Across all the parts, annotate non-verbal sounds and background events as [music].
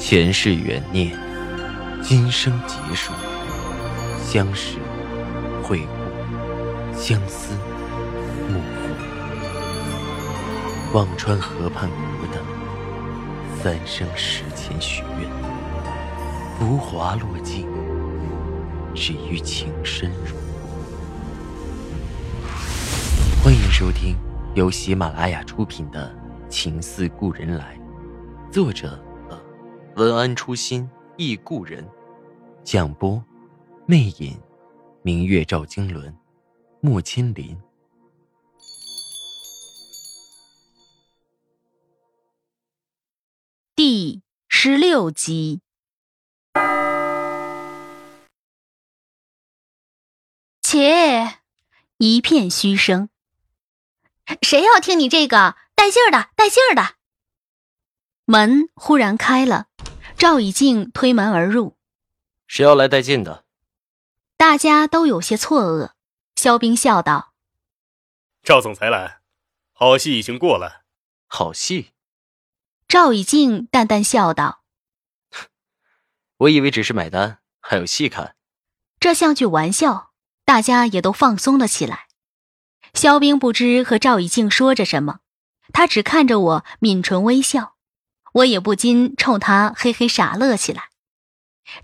前世缘孽，今生劫数，相识、会故，相思、幕后。忘川河畔孤灯，三生石前许愿，浮华落尽，只余情深入。欢迎收听由喜马拉雅出品的《情似故人来》，作者文安初心忆故人，蒋波魅影，明月照经纶，莫千林。第十六集，切！一片嘘声。谁要听你这个带劲儿的？带劲儿的！门忽然开了，赵以静推门而入。谁要来带劲的？大家都有些错愕。肖冰笑道：“赵总裁来，好戏已经过了。好戏。”赵以静淡淡笑道：“我以为只是买单，还有戏看。”这像句玩笑，大家也都放松了起来。肖冰不知和赵以静说着什么，他只看着我，抿唇微笑。我也不禁冲他嘿嘿傻乐起来。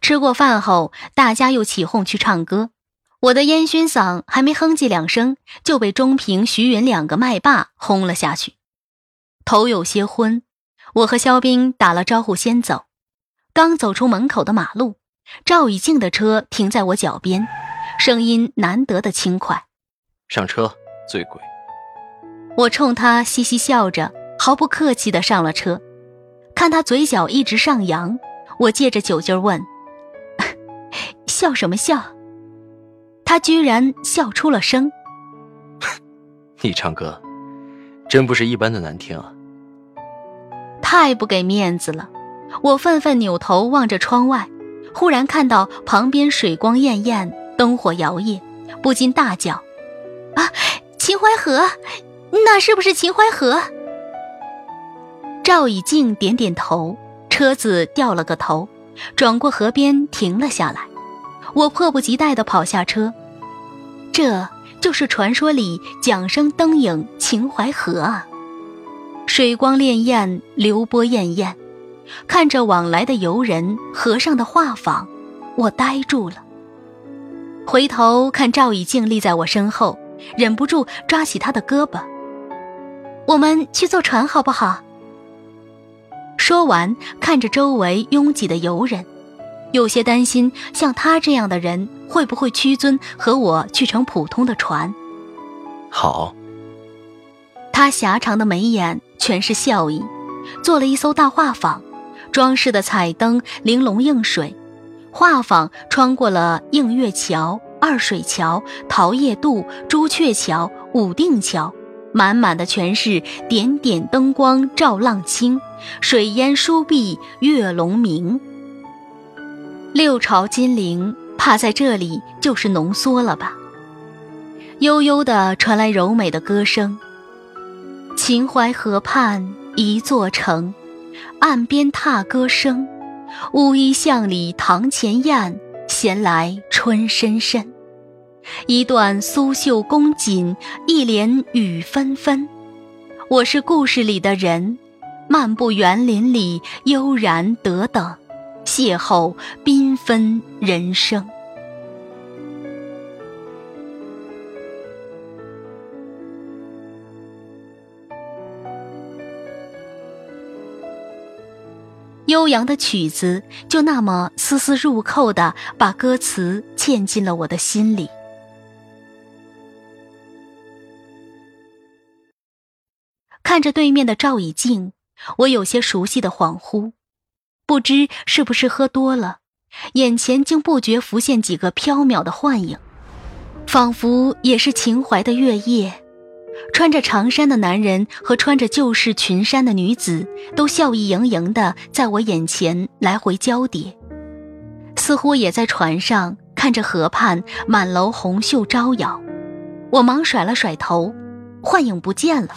吃过饭后，大家又起哄去唱歌，我的烟熏嗓还没哼唧两声，就被钟平、徐云两个麦霸轰了下去，头有些昏。我和肖冰打了招呼，先走。刚走出门口的马路，赵以静的车停在我脚边，声音难得的轻快：“上车，醉鬼。”我冲他嘻嘻笑着，毫不客气的上了车。看他嘴角一直上扬，我借着酒劲问：“ [laughs] 笑什么笑？”他居然笑出了声：“ [laughs] 你唱歌，真不是一般的难听啊！”太不给面子了！我愤愤扭头望着窗外，忽然看到旁边水光潋滟，灯火摇曳，不禁大叫：“啊，秦淮河！那是不是秦淮河？”赵以静点点头，车子掉了个头，转过河边停了下来。我迫不及待地跑下车，这就是传说里桨声灯影秦淮河啊！水光潋滟，流波滟滟，看着往来的游人，河上的画舫，我呆住了。回头看赵以静立在我身后，忍不住抓起她的胳膊：“我们去坐船好不好？”说完，看着周围拥挤的游人，有些担心，像他这样的人会不会屈尊和我去乘普通的船？好。他狭长的眉眼。全是笑意，做了一艘大画舫，装饰的彩灯玲珑映水。画舫穿过了映月桥、二水桥、桃叶渡、朱雀桥、武定桥，满满的全是点点灯光照浪清，水烟疏碧月龙明。六朝金陵，怕在这里就是浓缩了吧？悠悠的传来柔美的歌声。秦淮河畔一座城，岸边踏歌声，乌衣巷里堂前燕，闲来春深深。一段苏绣宫锦，一帘雨纷纷。我是故事里的人，漫步园林里，悠然得等，邂逅缤纷人生。悠扬的曲子就那么丝丝入扣的把歌词嵌进了我的心里。看着对面的赵以静，我有些熟悉的恍惚，不知是不是喝多了，眼前竟不觉浮现几个飘渺的幻影，仿佛也是秦淮的月夜。穿着长衫的男人和穿着旧式裙衫的女子，都笑意盈盈的在我眼前来回交叠，似乎也在船上看着河畔满楼红袖招摇。我忙甩了甩头，幻影不见了。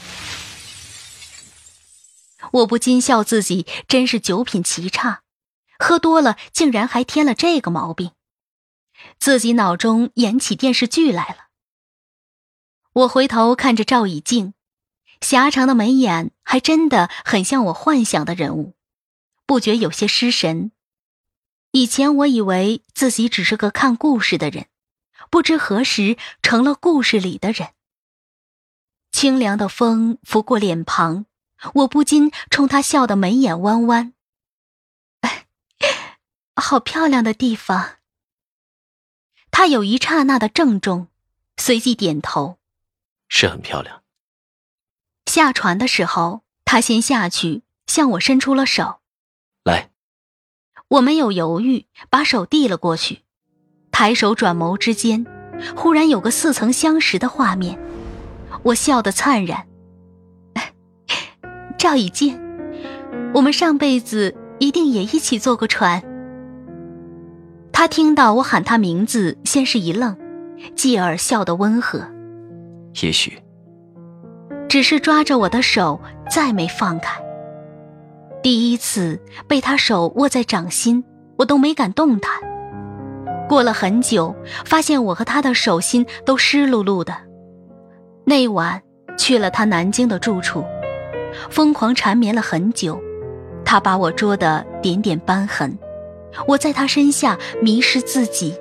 我不禁笑自己真是酒品奇差，喝多了竟然还添了这个毛病，自己脑中演起电视剧来了。我回头看着赵以静，狭长的眉眼还真的很像我幻想的人物，不觉有些失神。以前我以为自己只是个看故事的人，不知何时成了故事里的人。清凉的风拂过脸庞，我不禁冲他笑得眉眼弯弯。好漂亮的地方。他有一刹那的郑重，随即点头，是很漂亮。下船的时候，他先下去，向我伸出了手，来。我没有犹豫，把手递了过去，抬手转眸之间，忽然有个似曾相识的画面，我笑得灿然。赵以静，我们上辈子一定也一起坐过船。他听到我喊他名字，先是一愣，继而笑得温和。也许，只是抓着我的手，再没放开。第一次被他手握在掌心，我都没敢动弹。过了很久，发现我和他的手心都湿漉漉的。那晚去了他南京的住处，疯狂缠绵了很久，他把我捉的点点斑痕。我在他身下迷失自己。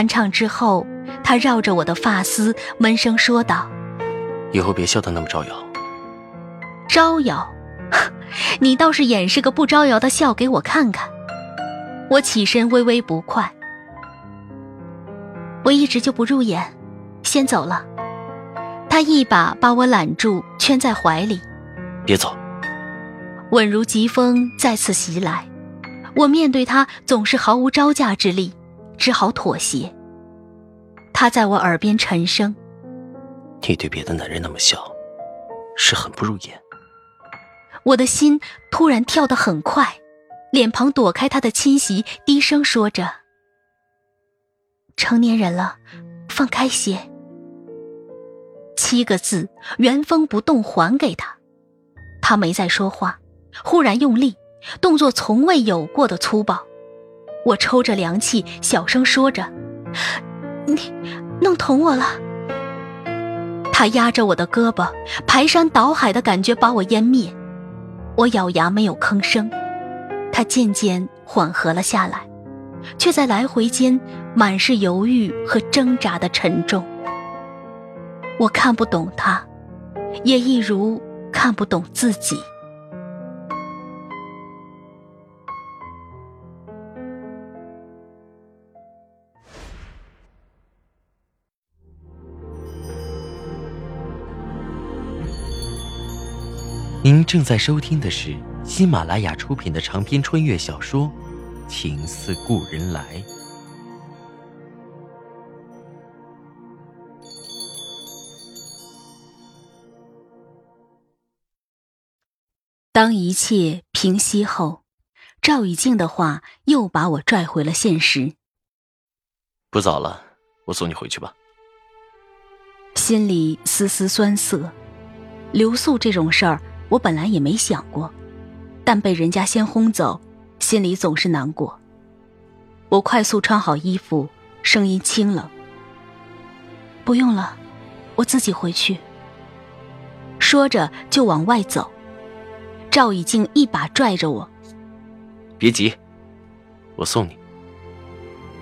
酣畅之后，他绕着我的发丝，闷声说道：“以后别笑得那么招摇。”招摇？你倒是演示个不招摇的笑给我看看。我起身，微微不快。我一直就不入眼，先走了。他一把把我揽住，圈在怀里。别走。稳如疾风再次袭来，我面对他总是毫无招架之力。只好妥协。他在我耳边沉声：“你对别的男人那么笑，是很不入眼。”我的心突然跳得很快，脸庞躲开他的侵袭，低声说着：“成年人了，放开些。”七个字原封不动还给他。他没再说话，忽然用力，动作从未有过的粗暴。我抽着凉气，小声说着：“你弄疼我了。”他压着我的胳膊，排山倒海的感觉把我淹灭。我咬牙没有吭声。他渐渐缓和了下来，却在来回间满是犹豫和挣扎的沉重。我看不懂他，也一如看不懂自己。您正在收听的是喜马拉雅出品的长篇穿越小说《情似故人来》。当一切平息后，赵以静的话又把我拽回了现实。不早了，我送你回去吧。心里丝丝酸涩，留宿这种事儿。我本来也没想过，但被人家先轰走，心里总是难过。我快速穿好衣服，声音清冷：“不用了，我自己回去。”说着就往外走。赵以静一把拽着我：“别急，我送你。”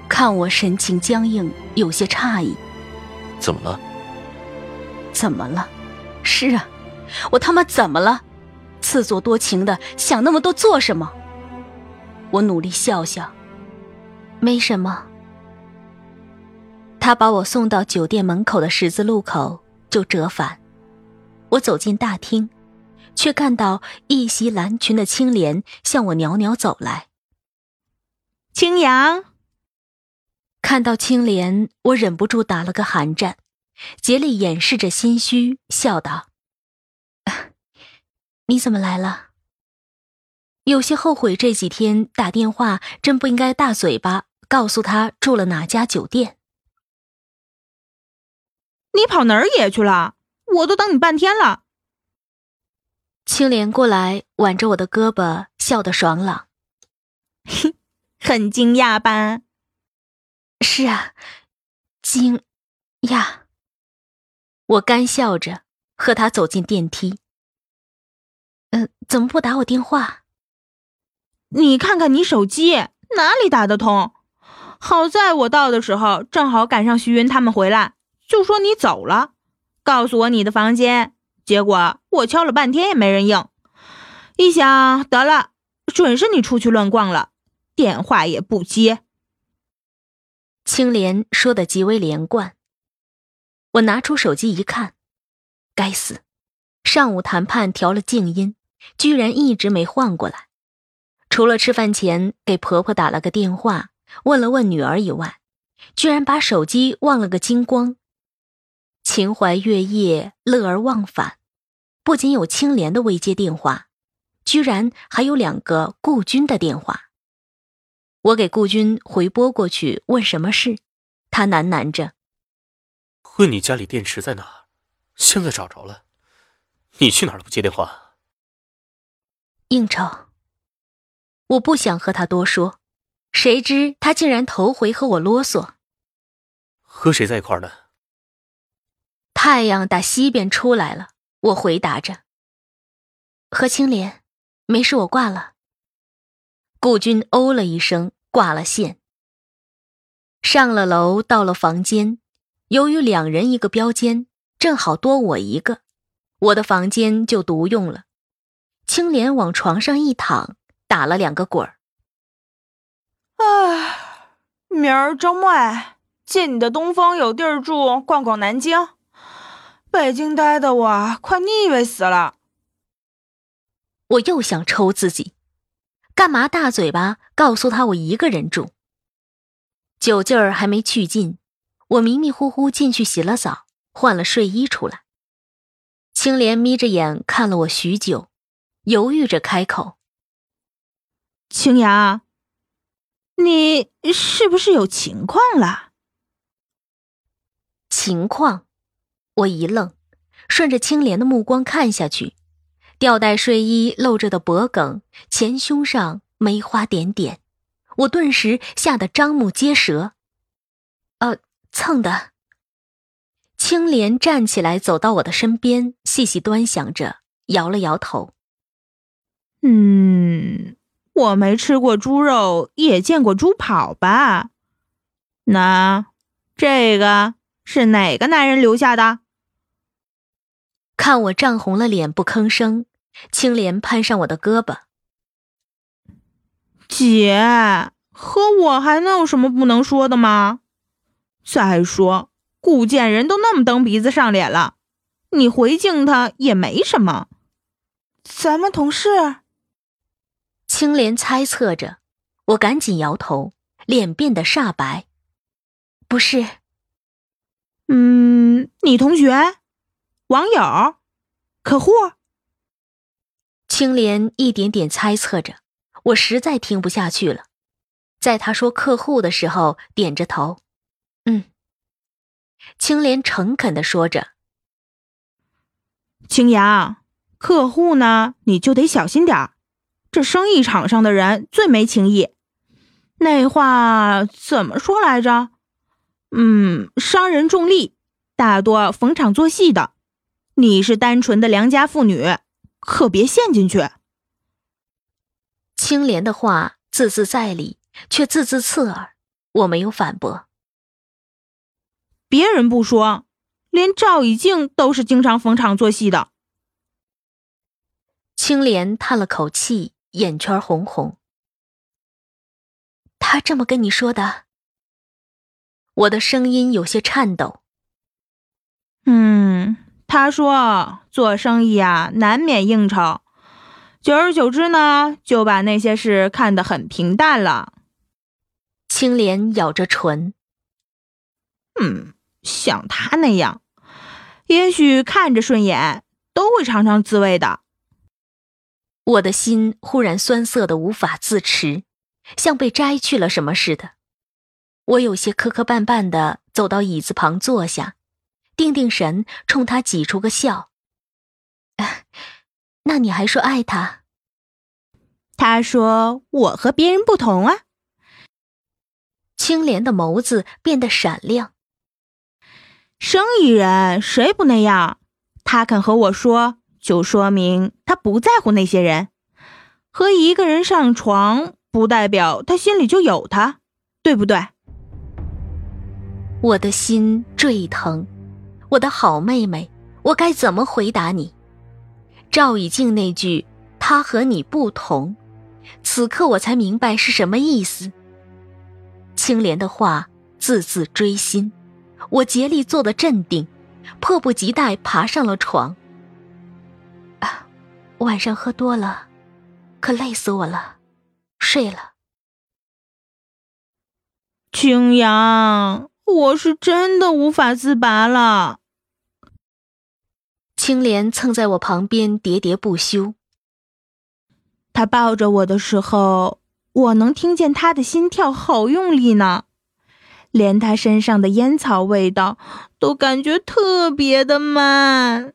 看我神情僵硬，有些诧异：“怎么了？”“怎么了？”“是啊。”我他妈怎么了？自作多情的想那么多做什么？我努力笑笑，没什么。他把我送到酒店门口的十字路口就折返。我走进大厅，却看到一袭蓝裙的青莲向我袅袅走来。青阳看到青莲，我忍不住打了个寒战，竭力掩饰着心虚，笑道：“你怎么来了？”有些后悔这几天打电话，真不应该大嘴巴告诉他住了哪家酒店。你跑哪儿野去了？我都等你半天了。青莲过来挽着我的胳膊，笑得爽朗。嘿，很惊讶吧？是啊，惊讶。我干笑着和他走进电梯。嗯，怎么不打我电话？你看看你手机哪里打得通？好在我到的时候正好赶上徐云他们回来，就说你走了，告诉我你的房间。结果我敲了半天也没人应，一想得了，准是你出去乱逛了，电话也不接。青莲说的极为连贯。我拿出手机一看，该死，上午谈判调了静音，居然一直没换过来。除了吃饭前给婆婆打了个电话，问了问女儿以外，居然把手机忘了个精光。秦淮月夜，乐而忘返，不仅有青莲的未接电话，居然还有两个顾军的电话。我给顾军回拨过去，问什么事，他喃喃着：“问你家里电池在哪？现在找着了，你去哪儿了？不接电话？应酬。”我不想和他多说，谁知他竟然头回和我啰嗦。和谁在一块儿呢？太阳打西边出来了，我回答着。和青莲，没事，我挂了。顾军哦了一声，挂了线。上了楼，到了房间，由于两人一个标间，正好多我一个，我的房间就独用了。青莲往床上一躺。打了两个滚儿。唉，明儿周末借你的东风有地儿住，逛逛南京。北京待的我快腻歪死了。我又想抽自己，干嘛大嘴巴告诉他我一个人住？酒劲儿还没去尽，我迷迷糊糊进去洗了澡，换了睡衣出来。青莲眯着眼看了我许久，犹豫着开口。青阳，你是不是有情况了？情况？我一愣，顺着青莲的目光看下去，吊带睡衣露着的脖梗，前胸上梅花点点，我顿时吓得张目结舌。呃，蹭的。青莲站起来走到我的身边，细细端详着，摇了摇头。嗯。我没吃过猪肉，也见过猪跑吧？那这个是哪个男人留下的？看我涨红了脸不吭声，青莲攀上我的胳膊。姐，和我还能有什么不能说的吗？再说顾建人都那么蹬鼻子上脸了，你回敬他也没什么。咱们同事。青莲猜测着，我赶紧摇头，脸变得煞白。不是，嗯，你同学、网友、客户。青莲一点点猜测着，我实在听不下去了，在他说客户的时候，点着头，嗯。青莲诚恳的说着：“青阳，客户呢，你就得小心点儿。”这生意场上的人最没情义，那话怎么说来着？嗯，商人重利，大多逢场作戏的。你是单纯的良家妇女，可别陷进去。青莲的话字字在理，却字字刺耳。我没有反驳。别人不说，连赵以静都是经常逢场作戏的。青莲叹了口气。眼圈红红，他这么跟你说的？我的声音有些颤抖。嗯，他说做生意啊，难免应酬，久而久之呢，就把那些事看得很平淡了。青莲咬着唇，嗯，像他那样，也许看着顺眼，都会尝尝滋味的。我的心忽然酸涩的无法自持，像被摘去了什么似的。我有些磕磕绊绊的走到椅子旁坐下，定定神，冲他挤出个笑。[laughs] 那你还说爱他？他说我和别人不同啊。青莲的眸子变得闪亮。生意人谁不那样？他肯和我说，就说明他不在乎那些人。和一个人上床，不代表他心里就有他，对不对？我的心坠疼，我的好妹妹，我该怎么回答你？赵以静那句“他和你不同”，此刻我才明白是什么意思。青莲的话字字锥心，我竭力做的镇定，迫不及待爬上了床。啊，晚上喝多了，可累死我了，睡了。青阳，我是真的无法自拔了。青莲蹭在我旁边，喋喋不休。他抱着我的时候。我能听见他的心跳好用力呢，连他身上的烟草味道都感觉特别的慢。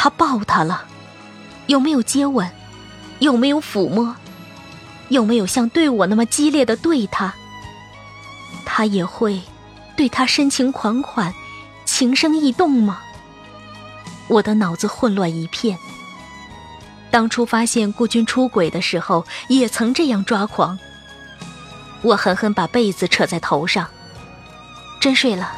他抱他了，有没有接吻？有没有抚摸？有没有像对我那么激烈的对他？他也会对他深情款款、情深意动吗？我的脑子混乱一片。当初发现顾军出轨的时候，也曾这样抓狂。我狠狠把被子扯在头上，真睡了。